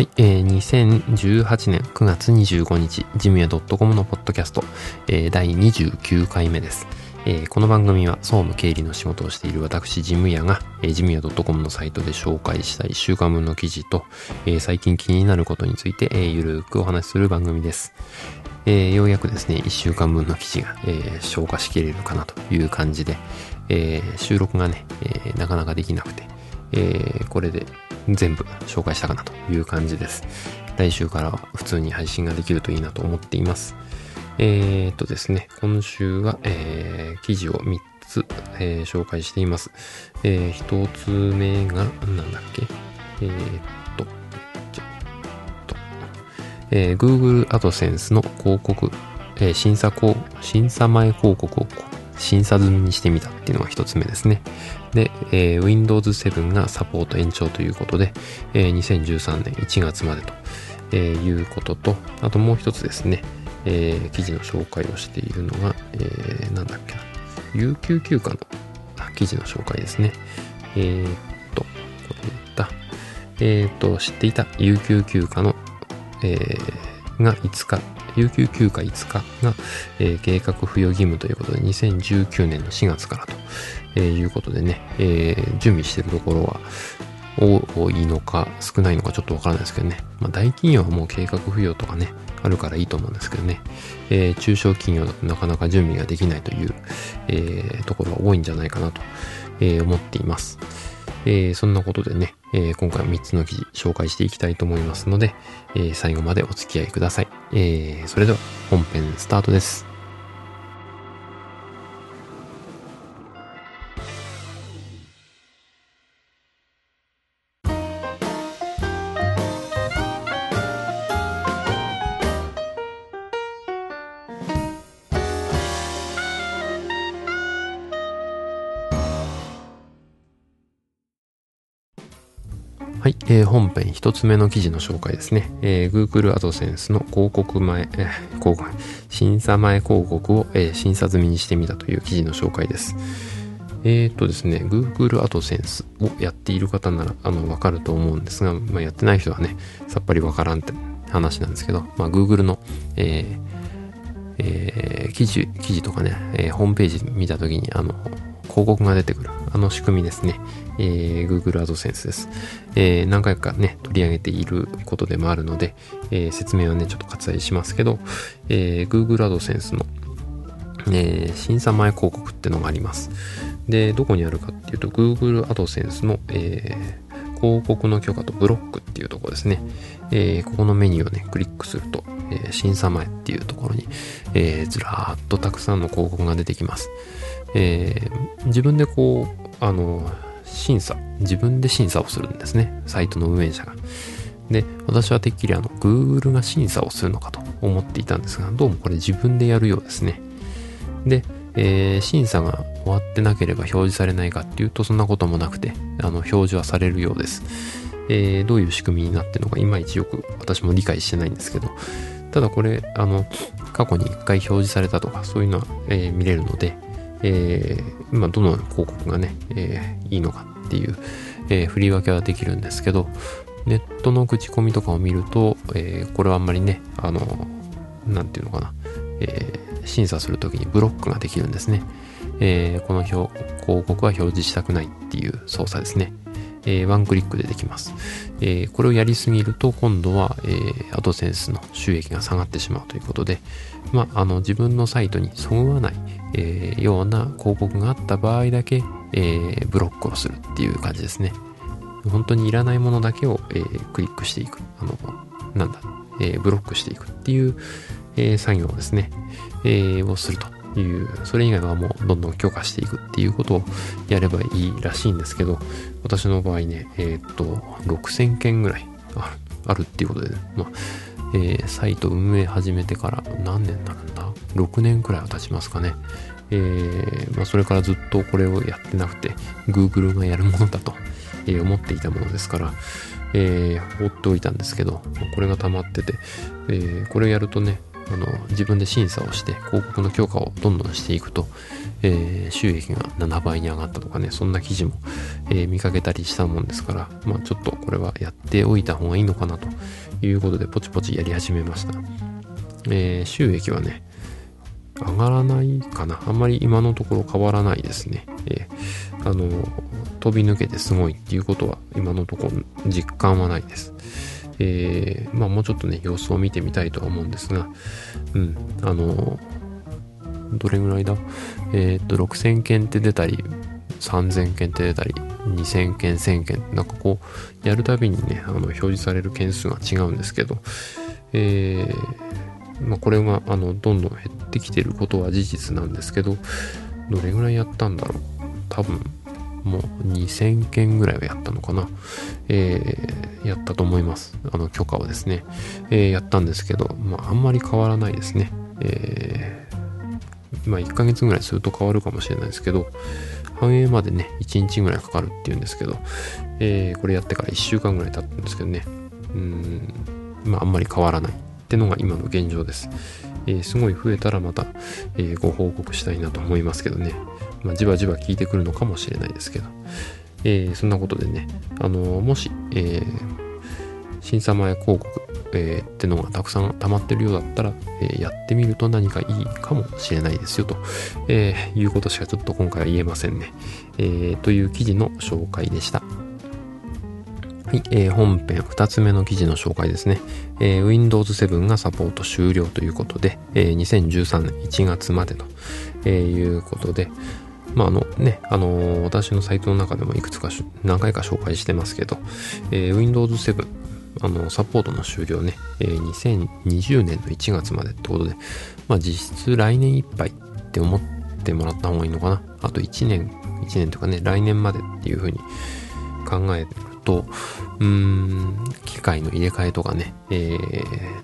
はい、えー、2018年9月25日、ジムヤ .com のポッドキャスト、えー、第29回目です。えー、この番組は総務経理の仕事をしている私、ジムヤが、えー、ジムヤ .com のサイトで紹介した1週間分の記事と、えー、最近気になることについて、えー、ゆるくお話しする番組です。えー、ようやくですね、1週間分の記事が、えー、消化しきれるかなという感じで、えー、収録がね、えー、なかなかできなくて、えー、これで全部紹介したかなという感じです。来週からは普通に配信ができるといいなと思っています。えー、っとですね、今週は、えー、記事を3つ、えー、紹介しています。えー、1つ目が、なんだっけ？えー、っと、ちょっと、えー、Google AdSense の広告、えー、審査審査前広告を審査済みにしてみたっていうのが一つ目ですね。で、えー、Windows 7がサポート延長ということで、えー、2013年1月までと、えー、いうことと、あともう一つですね、えー、記事の紹介をしているのが、えー、なんだっけな、有給休暇の記事の紹介ですね。えー、っと、これ言った、えー、っと、知っていた有給休暇の、えー、が5日、有給休暇5日が、えー、計画付与義務ということで、2019年の4月からと、えー、いうことでね、えー、準備してるところは、多いのか少ないのかちょっとわからないですけどね。まあ、大企業はもう計画付与とかね、あるからいいと思うんですけどね。えー、中小企業だとなかなか準備ができないという、えー、ところが多いんじゃないかなと、えー、思っています。えー、そんなことでね、えー、今回は3つの記事紹介していきたいと思いますので、えー、最後までお付き合いください。え、それでは本編スタートです。はい、えー、本編一つ目の記事の紹介ですね。えー、Google AdSense の広告前、えー、広告、審査前広告を、えー、審査済みにしてみたという記事の紹介です。えー、っとですね、Google AdSense をやっている方なら、あの、わかると思うんですが、まあ、やってない人はね、さっぱりわからんって話なんですけど、まあ、Google の、えー、えー、記事、記事とかね、えー、ホームページ見たときに、あの、広告が出てくる。あの仕組みですね。えー、Google AdSense です。えー、何回かね、取り上げていることでもあるので、えー、説明はね、ちょっと割愛しますけど、えー、Google AdSense の、えー、審査前広告ってのがあります。で、どこにあるかっていうと、Google AdSense の、えー、広告の許可とブロックっていうところですね。えー、ここのメニューをね、クリックすると、えー、審査前っていうところに、えー、ずらーっとたくさんの広告が出てきます。えー、自分でこう、あの、審査、自分で審査をするんですね。サイトの運営者が。で、私はてっきりあの、Google が審査をするのかと思っていたんですが、どうもこれ自分でやるようですね。で、えー、審査が終わってなければ表示されないかっていうと、そんなこともなくて、あの、表示はされるようです。えー、どういう仕組みになってるのか、いまいちよく私も理解してないんですけど、ただこれ、あの、過去に1回表示されたとか、そういうのは、えー、見れるので、えー、まあ、どの広告がね、えー、いいのかっていう、えー、振り分けはできるんですけど、ネットの口コミとかを見ると、えー、これはあんまりね、あの、なんていうのかな、えー、審査するときにブロックができるんですね。えー、この表広告は表示したくないっていう操作ですね。えー、ワンクリックでできます。えー、これをやりすぎると今度は、えー、アドセンスの収益が下がってしまうということで、まあ、あの自分のサイトにそぐわない、えー、ような広告があった場合だけ、えー、ブロックをするっていう感じですね。本当にいらないものだけを、えー、クリックしていく。あの、なんだ、え、ブロックしていくっていう、え、作業をですね、え、をするという、それ以外はもうどんどん強化していくっていうことをやればいいらしいんですけど、私の場合ね、え、っと、6000件ぐらいあるっていうことで、まあ、えー、サイト運営始めてから何年になるんだ ?6 年くらいは経ちますかね。えー、まあ、それからずっとこれをやってなくて、Google がやるものだと、えー、思っていたものですから、え、放っておいたんですけど、これが溜まってて、え、これをやるとね、あの自分で審査をして広告の強化をどんどんしていくと、えー、収益が7倍に上がったとかねそんな記事も、えー、見かけたりしたもんですから、まあ、ちょっとこれはやっておいた方がいいのかなということでポチポチやり始めました、えー、収益はね上がらないかな。あんまり今のところ変わらないですね、えー、あの飛び抜けてすごいっていうことは今のところ実感はないです。えー、まあもうちょっとね、様子を見てみたいとは思うんですが、うん、あの、どれぐらいだ？えー、っと、6000件って出たり、3000件って出たり、2000件、1000件、なんかこう、やるたびにね、あの表示される件数が違うんですけど、えー、まあ、これが、あの、どんどん減ってきてることは事実なんですけど、どれぐらいやったんだろう？多分、もう2000件ぐらいはやったのかな。えー、やったと思います。あの許可をですね。えー、やったんですけど、まあ、あんまり変わらないですね。えー、まあ、1ヶ月ぐらいすると変わるかもしれないですけど、反映までね、1日ぐらいかかるっていうんですけど、えー、これやってから1週間ぐらい経ったんですけどね、うん、まあ、あんまり変わらないってのが今の現状です。えー、すごい増えたらまた、えー、ご報告したいなと思いますけどね。まあ、じわじわ効いてくるのかもしれないですけど、えー、そんなことでね、あのもし、え審査前広告、えーってのがたくさん溜まってるようだったら、えやってみると何かいいかもしれないですよと、えいうことしかちょっと今回は言えませんね。えという記事の紹介でした。はい、えー、本編2つ目の記事の紹介ですね。えー、Windows 7がサポート終了ということで、えー、2013年1月までと、えー、いうことで、まあ、あのね、あのー、私のサイトの中でもいくつか何回か紹介してますけど、えー、Windows 7、あの、サポートの終了ね、えー、2020年の1月までってことで、まあ、実質来年いっぱいって思ってもらった方がいいのかな。あと1年、1年とかね、来年までっていうふうに考えると、うーん、機械の入れ替えとかね、えー、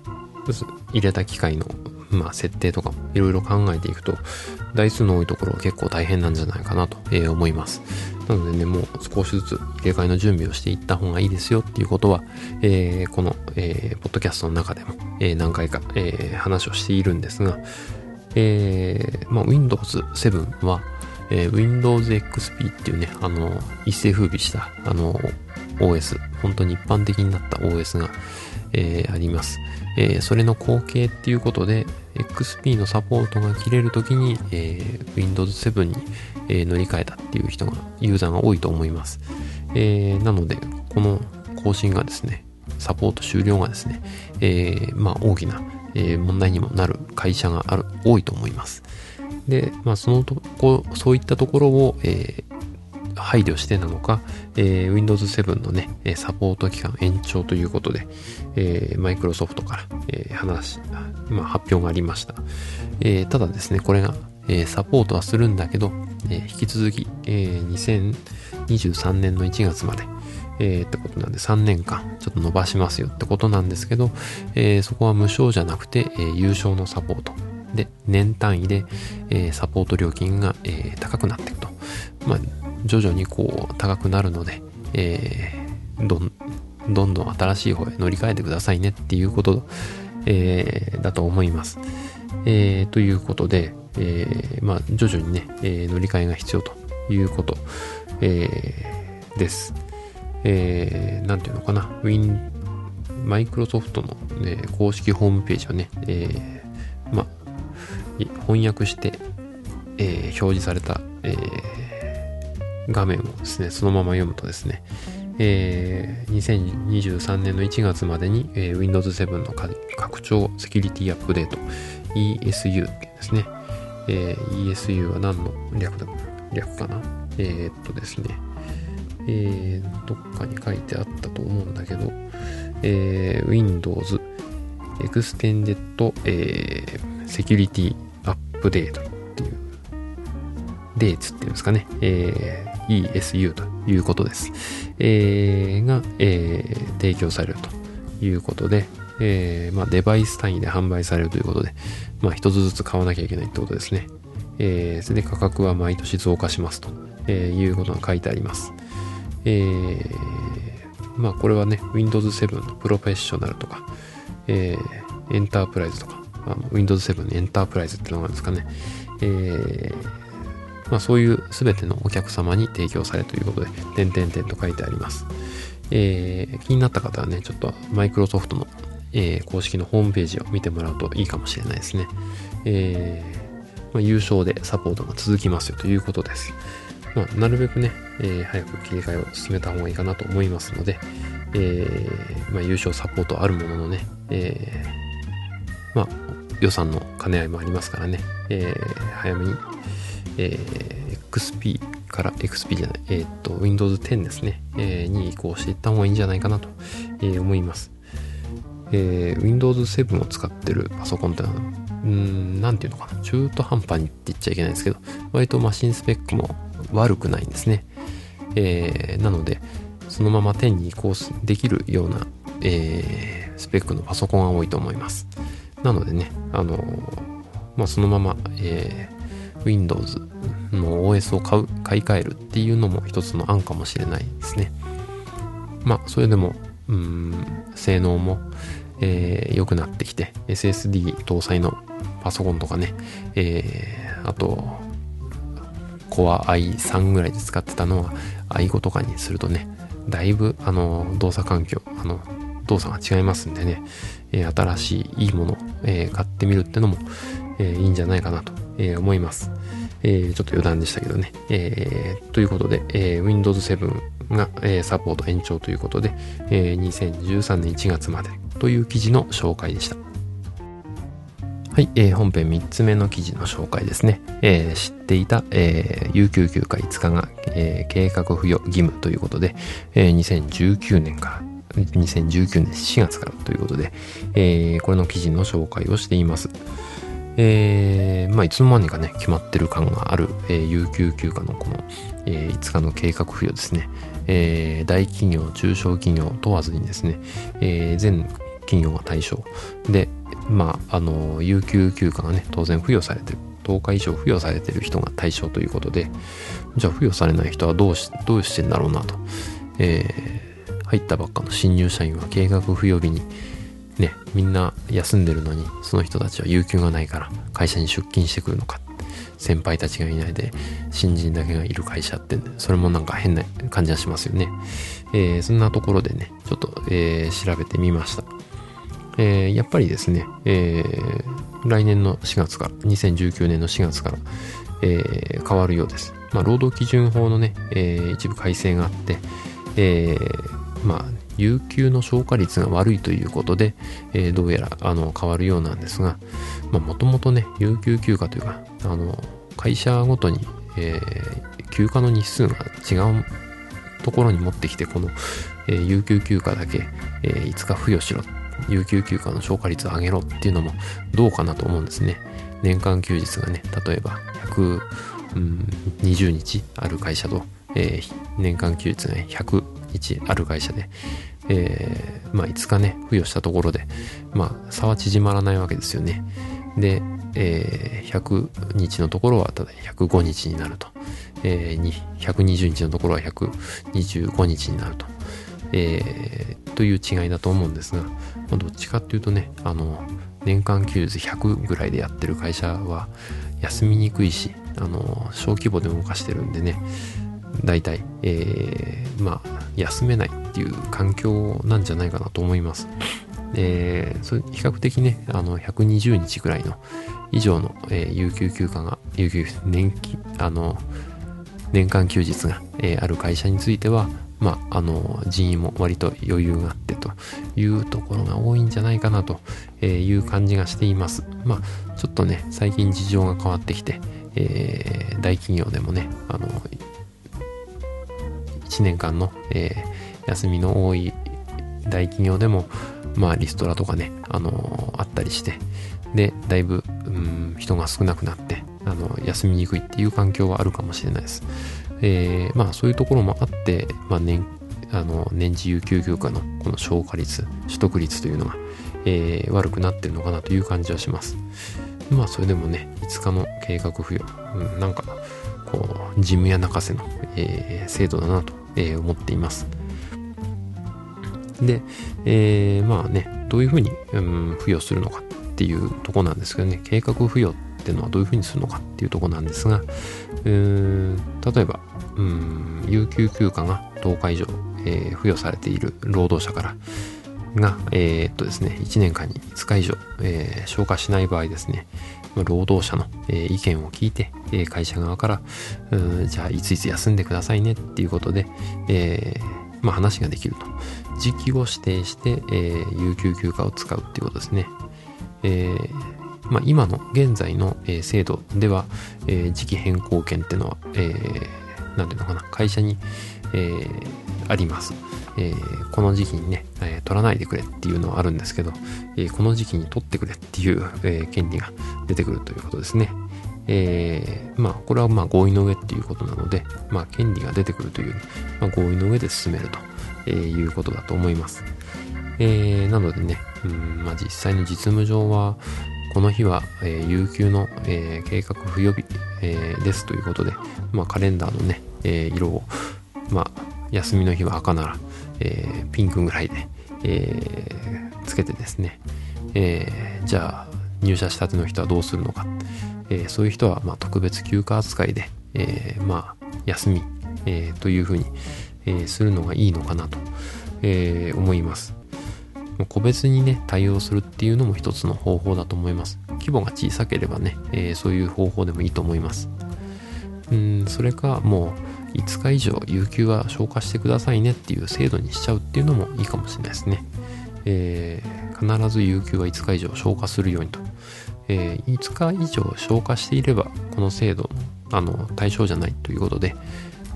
入れた機械の、まあ、設定とかいろいろ考えていくと、台数の多いところは結構大変なんじゃないかなと、え、思います。なのでね、もう少しずつ入れ替えの準備をしていった方がいいですよっていうことは、えー、この、えー、ポッドキャストの中でも、えー、何回か、え、話をしているんですが、え、まあ、Windows 7は、え、Windows XP っていうね、あの、一世風靡した、あの、OS、本当に一般的になった OS が、えー、あります。えー、それの後継っていうことで、XP のサポートが切れるときに、えー、Windows 7に、えー、乗り換えたっていう人が、ユーザーが多いと思います。えー、なので、この更新がですね、サポート終了がですね、えー、まあ大きな、えー、問題にもなる会社がある、多いと思います。で、まあそのとこ、そういったところを、えー、配慮してなのか、えー、Windows 7のね、サポート期間延長ということで、えー、マイクロソフトから、えー、話、まあ、発表がありました。えー、ただですね、これが、えー、サポートはするんだけど、えー、引き続き、えー、2023年の1月まで、えー、ってことなんで3年間ちょっと伸ばしますよってことなんですけど、えー、そこは無償じゃなくて、えー、有償のサポートで年単位で、えー、サポート料金が、えー、高くなっていくと。まあ、徐々にこう高くなるので、えー、どんどんどん新しい方へ乗り換えてくださいねっていうこと、えー、だと思います。えー、ということで、えー、まあ、徐々にね、え、乗り換えが必要ということ、え、です。えー、ていうのかな、Win、マイクロソフトの、ね、公式ホームページをね、え、まあ、翻訳して、え、表示された、えー、画面をですね、そのまま読むとですね、えー、2023年の1月までに、えー、Windows 7の拡張セキュリティアップデート ESU ですね、えー、ESU は何の略だ略かな？えー、っとですね、えー、どっかに書いてあったと思うんだけど、えー、Windows Extended、えー、Security Update っていうデーツっていうんですかね、え ESU ということです。えー、が、えー、提供されるということで、えー、まあ、デバイス単位で販売されるということで、まあ、一つずつ買わなきゃいけないってことですね。えー、それで価格は毎年増加しますと、えいうことが書いてあります。えー、まあ、これはね、Windows 7のプロフェッショナルとか、えー、エンタープライズとか、Windows 7エンタープライズってのがあるんですかね。えー、まあ、そういう全てのお客様に提供されということで、点々点と書いてあります。えー、気になった方はね、ちょっとマイクロソフトの、えー、公式のホームページを見てもらうといいかもしれないですね。えー、まあ、優勝でサポートが続きますよということです。まあ、なるべくね、えー、早く切り替えを進めた方がいいかなと思いますので、えー、まあ、優勝サポートあるもののね、えー、まあ、予算の兼ね合いもありますからね、えー、早めに、えー、XP から XP じゃない、えー、っと、Windows 10ですね、えー、に移行していった方がいいんじゃないかなと、え、思います。えー、Windows 7を使ってるパソコンってのは、うん、なんていうのかな、中途半端にって言っちゃいけないですけど、割とマシンスペックも悪くないんですね。えー、なので、そのまま10に移行できるような、えー、スペックのパソコンが多いと思います。なのでね、あのまあ、そのまま、え、Windows の OS を買う、買い替えるっていうのも一つの案かもしれないですね。まあ、それでも、うん、性能も、えー、良くなってきて、SSD 搭載のパソコンとかね、えー、あと、Core i3 ぐらいで使ってたのは i5 とかにするとね、だいぶ、あの、動作環境、あの、動作が違いますんでね、えー、新しいいいもの、えー、買ってみるってのも、えー、いいんじゃないかなと、え思います。えちょっと余談でしたけどね。えということで、え Windows 7が、えサポート延長ということで、え2013年1月までという記事の紹介でした。はい、えー、本編3つ目の記事の紹介ですね。えー、知っていた、えー、有給休暇5日が、えー、計画付与義務ということで、えー、2019年から、2019年4月からということで、えー、これの記事の紹介をしています。えー、まあ、いつの間にかね、決まってる感がある、えー、有給休暇のこの、えー、5日の計画付与ですね。えー、大企業、中小企業問わずにですね、えー、全企業が対象で、まあ、あの、有給休暇がね、当然付与されてる。10日以上付与されてる人が対象ということで、じゃあ付与されない人はどうし、どうしてんだろうなと。えー、入ったばっかの新入社員は計画付与日に、ね、みんな休んでるのに、その人たちは有給がないから会社に出勤してくるのか。先輩たちがいないで、新人だけがいる会社って、それもなんか変な感じがしますよね。えー、そんなところでね、ちょっと、えー、調べてみました。えー、やっぱりですね、えー、来年の4月から、2019年の4月から、えー、変わるようです。まあ、労働基準法のね、えー、一部改正があって、えー、まあ、有給の消化率が悪いということで、えー、どうやらあの変わるようなんですが、もともとね、有給休暇というか、あの、会社ごとに、えー、休暇の日数が違うところに持ってきて、この、えー、有給休暇だけ、えー、5日付与しろ有給休暇の消化率を上げろっていうのもどうかなと思うんですね。年間休日がね、例えば120日ある会社と、えー、年間休日が100ある会社で、えー、まあ5日ね、付与したところで、まあ差は縮まらないわけですよね。で、えー、100日のところはただ105日になると。えー、120日のところは125日になると。えー、という違いだと思うんですが、まあ、どっちかっていうとね、あの、年間休日100ぐらいでやってる会社は休みにくいし、あの、小規模で動かしてるんでね、大体、えー、まあ、休めないっていう環境なんじゃないかなと思います。えー、それ比較的ね、あの、120日ぐらいの以上の、えー、有給休暇が、有給、年金、あの、年間休日が、えー、ある会社については、まあ、あの、人員も割と余裕があってというところが多いんじゃないかなという感じがしています。まあ、ちょっとね、最近事情が変わってきて、えー、大企業でもね、あの、1年間の、えー、休みの多い大企業でも、まあ、リストラとかね、あのあったりして、で、だいぶ、うん、人が少なくなって、あの、休みにくいっていう環境はあるかもしれないです。えー、まあそういうところもあって、まあ年、あの、年次有給休暇のこの消化率、取得率というのが、えー、悪くなってるのかなという感じはします。まあそれでもね、5日の計画付与、うん、なんか、こう、事務屋泣かせの、えー、制度だなと、えー、思っています。で、えー、まあね、どういうふうに、うん、付与するのかっていうとこなんですけどね、計画付与っていうのはどういうふうにするのかっていうとこなんですが、うー例えば、うん、有給休暇が10日以上、えー、付与されている労働者から、が、えー、っとですね、1年間に5日以上、えー、消化しない場合ですね、労働者の、え、意見を聞いて、え、会社側から、じゃあいついつ休んでくださいねっていうことで、えー、まあ、話ができると。時期を指定して、え、有給休暇を使うっていうことですね。えーまあ、今の現在の、え、制度では、え、時期変更権っていうのは、えー、ていうのかな、会社に、えー、あります。えー、この時期にね、えー、取らないでくれっていうのはあるんですけど、えー、この時期に取ってくれっていう、え権利が出てくるということですね。えまあ、これはまあ合意の上っていうことなので、まあ、権利が出てくるという、まあ、合意の上で進めるとえいうことだと思います。えなのでね、うんまあ、実際に実務上は、この日は、え有給の、え計画不予備、えですということで、まあ、カレンダーのね、え色を、まあ、休みの日は赤なら、えー、ピンクぐらいで、えー、つけてですね、えー、じゃあ入社したての人はどうするのか、えー、そういう人はまあ特別休暇扱いで、えー、まあ休み、えー、というふうに、えー、するのがいいのかなと、えー、思います。個別にね、対応するっていうのも一つの方法だと思います。規模が小さければね、えー、そういう方法でもいいと思います。うん、それかもう、5日以上有給は消化してくださいねっていう制度にしちゃうっていうのもいいかもしれないですね。えー、必ず有給は5日以上消化するようにと。えー、5日以上消化していれば、この制度のあの対象じゃないということで、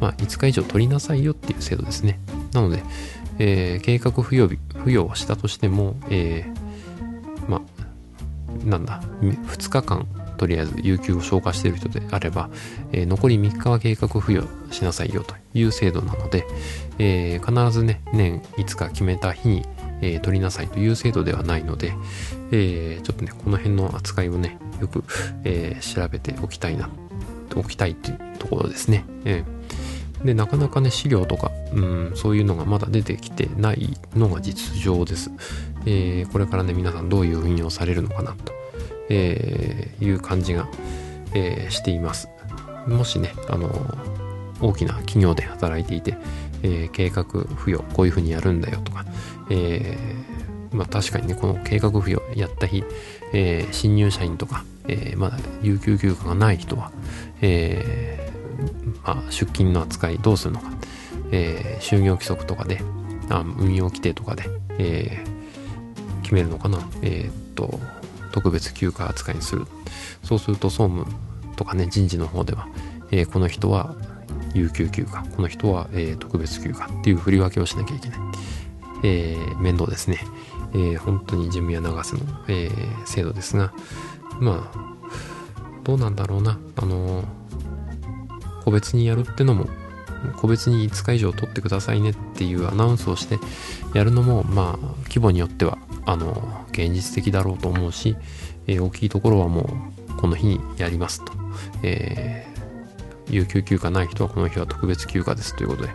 まあ、5日以上取りなさいよっていう制度ですね。なので、えー、計画付与付与をしたとしても、えー、ま、なんだ、2日間とりあえず有給を消化している人であれば、えー、残り3日は計画付与しなさいよという制度なので、えー、必ずね、年5日決めた日に、えー、取りなさいという制度ではないので、えちょっとね、この辺の扱いをね、よく、え調べておきたいな、おきたいというところですね。えで、なかなかね、資料とか、うん、そういうのがまだ出てきてないのが実情です。えこれからね、皆さんどういう運用されるのかなとえー、いう感じが、えー、しています。もしね、あの、大きな企業で働いていて、えー、計画付与、こういうふうにやるんだよとか、えー、まあ確かにね、この計画付与やった日、えー、新入社員とか、えー、まだ有給休暇がない人は、えー、まあ、出勤の扱いどうするのか、えー、就業規則とかで、あ運用規定とかで、えー、決めるのかな。えー、っと、特別休暇扱いにする。そうすると総務とかね、人事の方では、えー、この人は有給休暇、この人は、えー、特別休暇っていう振り分けをしなきゃいけない。えー、面倒ですね。えー、本当に事務や流すの、えー、制度ですが、まあ、どうなんだろうな。あの個別にやるってのも、個別に5日以上取ってくださいねっていうアナウンスをしてやるのも、まあ、規模によってはあの現実的だろうと思うし、えー、大きいところはもうこの日にやりますと、えー、有給休暇ない人はこの日は特別休暇ですということで、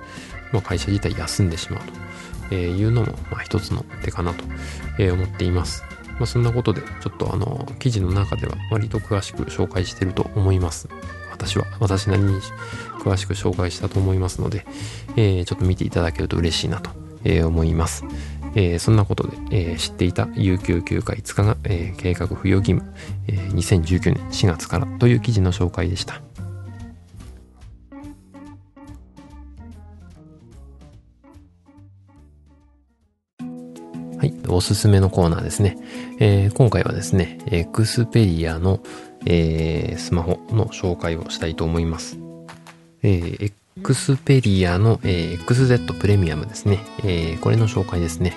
まあ、会社自体休んでしまうとえいうのも、まあ、一つの手かなとえ思っています。まあ、そんなことで、ちょっとあの、記事の中では割と詳しく紹介してると思います。私は、私なりに詳しく紹介したと思いますので、えー、ちょっと見ていただけると嬉しいなと思います。えー、そんなことで、えー、知っていた有給休暇5日が、えー、計画不要義務、えー、2019年4月からという記事の紹介でした。はい、おすすめのコーナーですね。えー、今回はですね、エクスペリアの、えー、スマホの紹介をしたいと思います。えー、Xperia の、えー、XZ プレミアムですね。えー、これの紹介ですね。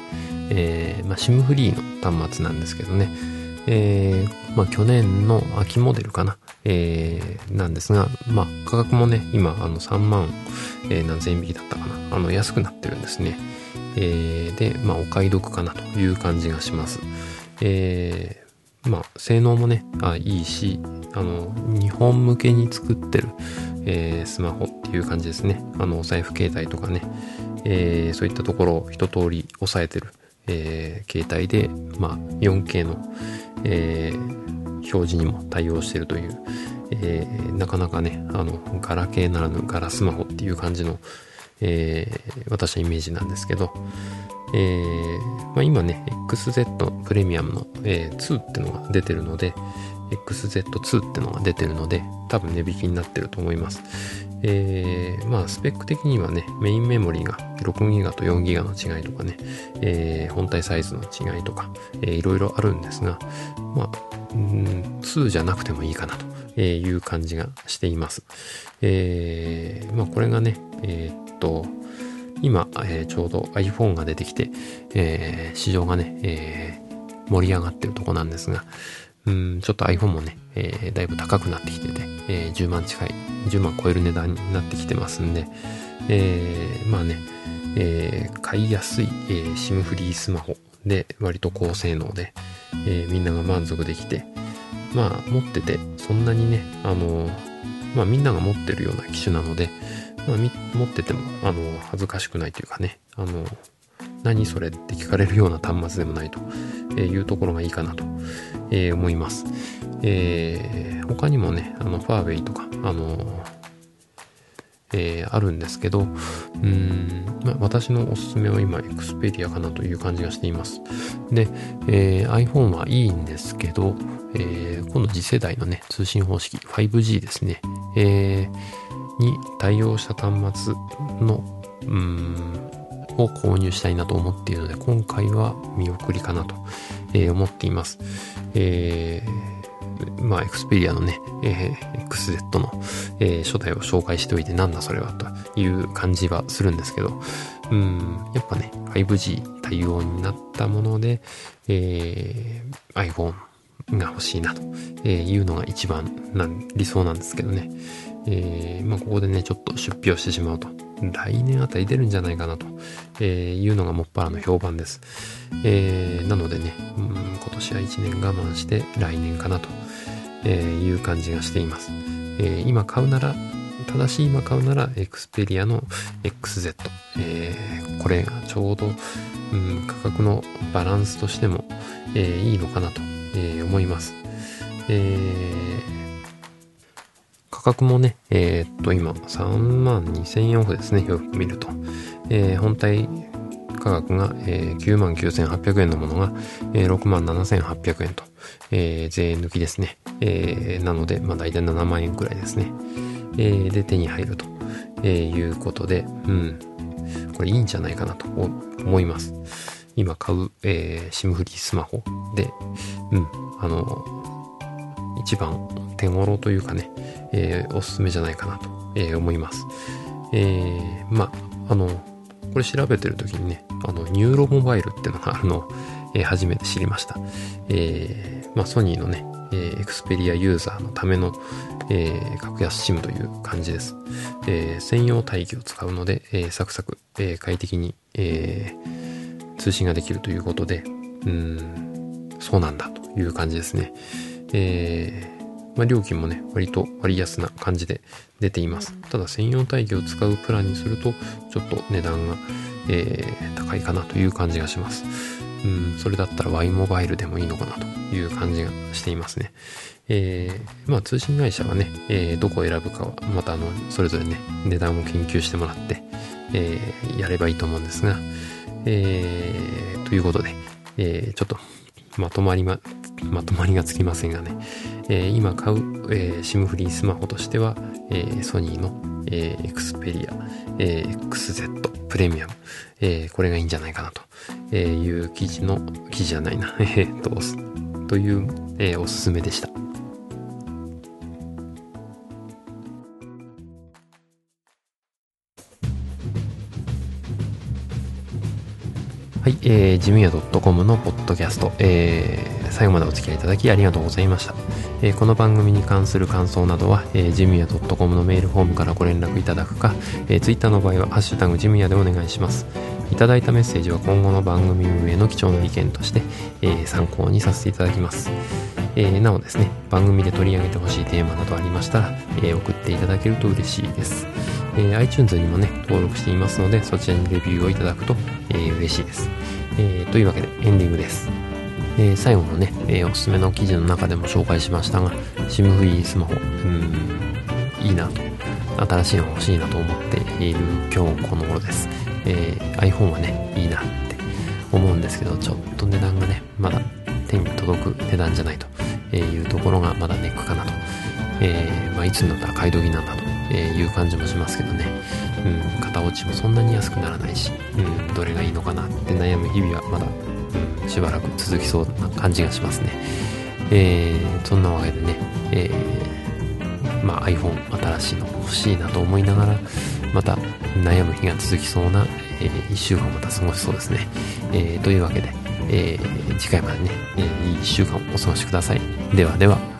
えー、まあ、SIM フリーの端末なんですけどね。えー、まあ、去年の秋モデルかな。えー、なんですが、まあ、価格もね、今、あの、3万、えー、何千円引きだったかな。あの、安くなってるんですね。えー、で、まあ、お買い得かなという感じがします。え、まあ、性能もね、あいいし、あの、日本向けに作ってる、えー、スマホっていう感じですね。あの、お財布携帯とかね、えー、そういったところを一通り押さえてる、えー、携帯で、まあ、4K の、え、表示にも対応してるという、え、なかなかね、あの、ガラケーならぬガラスマホっていう感じの、え、私はイメージなんですけど、えーまあ、今ね、XZ プレミアムの、えー、2ってのが出てるので、XZ2 ってのが出てるので、多分値引きになってると思います。えー、まあ、スペック的にはね、メインメモリーが 6GB と 4GB の違いとかね、えー、本体サイズの違いとか、えー、いろいろあるんですが、まあ、うん、2じゃなくてもいいかなという感じがしています。えー、まあ、これがね、えー、っと、今、えー、ちょうど iPhone が出てきて、えー、市場がね、えー、盛り上がってるとこなんですが、うん、ちょっと iPhone もね、えー、だいぶ高くなってきてて、えー、10万近い、10万超える値段になってきてますんで、えー、まあね、えー、買いやすい、えー、SIM フリースマホで割と高性能で、えー、みんなが満足できて、まあ持っててそんなにね、あの、まあみんなが持ってるような機種なので、持ってても、あの、恥ずかしくないというかね、あの、何それって聞かれるような端末でもないというところがいいかなと思います。えー、他にもね、あの、ファーウェイとか、あの、えー、あるんですけど、うん、まあ、私のおすすめは今、エクスペリアかなという感じがしています。で、えー、iPhone はいいんですけど、えー、今度次世代のね、通信方式 5G ですね。えーに対応した端末の、うん、を購入したいなと思っているので、今回は見送りかなと、えー、思っています。えー、まあ、エクスペリアのね、えー、XZ の、えー、初代を紹介しておいてなんだそれはという感じはするんですけど、うん、やっぱね、5G 対応になったもので、えー、iPhone が欲しいなというのが一番な理想なんですけどね。えー、まあ、ここでね、ちょっと出費をしてしまうと、来年あたり出るんじゃないかなと、えいうのがもっぱらの評判です。えー、なのでね、うん、今年は1年我慢して来年かなと、えいう感じがしています。え今買うなら、正しい今買うなら、エクスペリアの XZ。えー、これがちょうど、うん、価格のバランスとしても、えー、いいのかなと、えー、思います。えー価格もね、えー、っと、今、3万2000円オフですね、よく見ると。えー、本体価格が、えー、9万9800円のものが、えー、6万7800円と、えー、税抜きですね。えー、なので、まあ大体7万円くらいですね。えー、で、手に入ると、えー、いうことで、うん。これいいんじゃないかなと思います。今買う、えー、シムフリースマホで、うん。あの、一番手頃というかね、えー、おすすめじゃないかなと、えー、思います。えー、まあ、あの、これ調べてる時にね、あの、ニューロモバイルっていうのがあるのを、えー、初めて知りました。えー、まあ、ソニーのね、えー、エクスペリアユーザーのための、えー、格安 SIM という感じです。えー、専用帯域を使うので、えー、サクサク、えー、快適に、えー、通信ができるということで、うん、そうなんだという感じですね。えー、まあ、料金もね、割と割安な感じで出ています。ただ専用帯域を使うプランにすると、ちょっと値段が、えー、高いかなという感じがします。うん、それだったら Y モバイルでもいいのかなという感じがしていますね。えー、まあ通信会社はね、えー、どこを選ぶかは、またあの、それぞれね、値段を研究してもらって、えー、やればいいと思うんですが、えー、ということで、えー、ちょっとまとまりま、まとまりがつきませんがね、えー、今買う、えー、SIM フリースマホとしては、えー、ソニーの、えー、エクスペリア、えー、XZ プレミアム、えー、これがいいんじゃないかなと。いう記事の、記事じゃないな、えっと、という、えー、おすすめでした。はい、えー、ジムヤ .com のポッドキャスト、えー、最後までお付き合いいただきありがとうございました。えー、この番組に関する感想などは、えー、ジムヤ .com のメールフォームからご連絡いただくか、えー、Twitter の場合は、ハッシュタグジムヤでお願いします。いただいたメッセージは今後の番組運営の貴重な意見として、えー、参考にさせていただきます。えー、なおですね、番組で取り上げてほしいテーマなどありましたら、えー、送っていただけると嬉しいです。えー、iTunes にもね、登録していますので、そちらにレビューをいただくと、えー、嬉しいです。えー、というわけでエンディングです。えー、最後のね、えー、おすすめの記事の中でも紹介しましたが、SIM フリースマホ、うん、いいなと、新しいの欲しいなと思っている今日この頃です。えー、iPhone はね、いいなって思うんですけど、ちょっと値段がね、まだ手に届く値段じゃないというところがまだネックかなと。えー、まあ、いつになったら買い時なんだとえーいう感じもしますけどね。うん、型落ちもそんなに安くならないし、うん、どれがいいのかなって悩む日々はまだうんしばらく続きそうな感じがしますね。えー、そんなわけでね、えー、まあ、iPhone 新しいの欲しいなと思いながら、また悩む日が続きそうな、え、1週間また過ごしそうですね。え、というわけで、え、次回までね、え、いい1週間をお過ごしください。ではでは。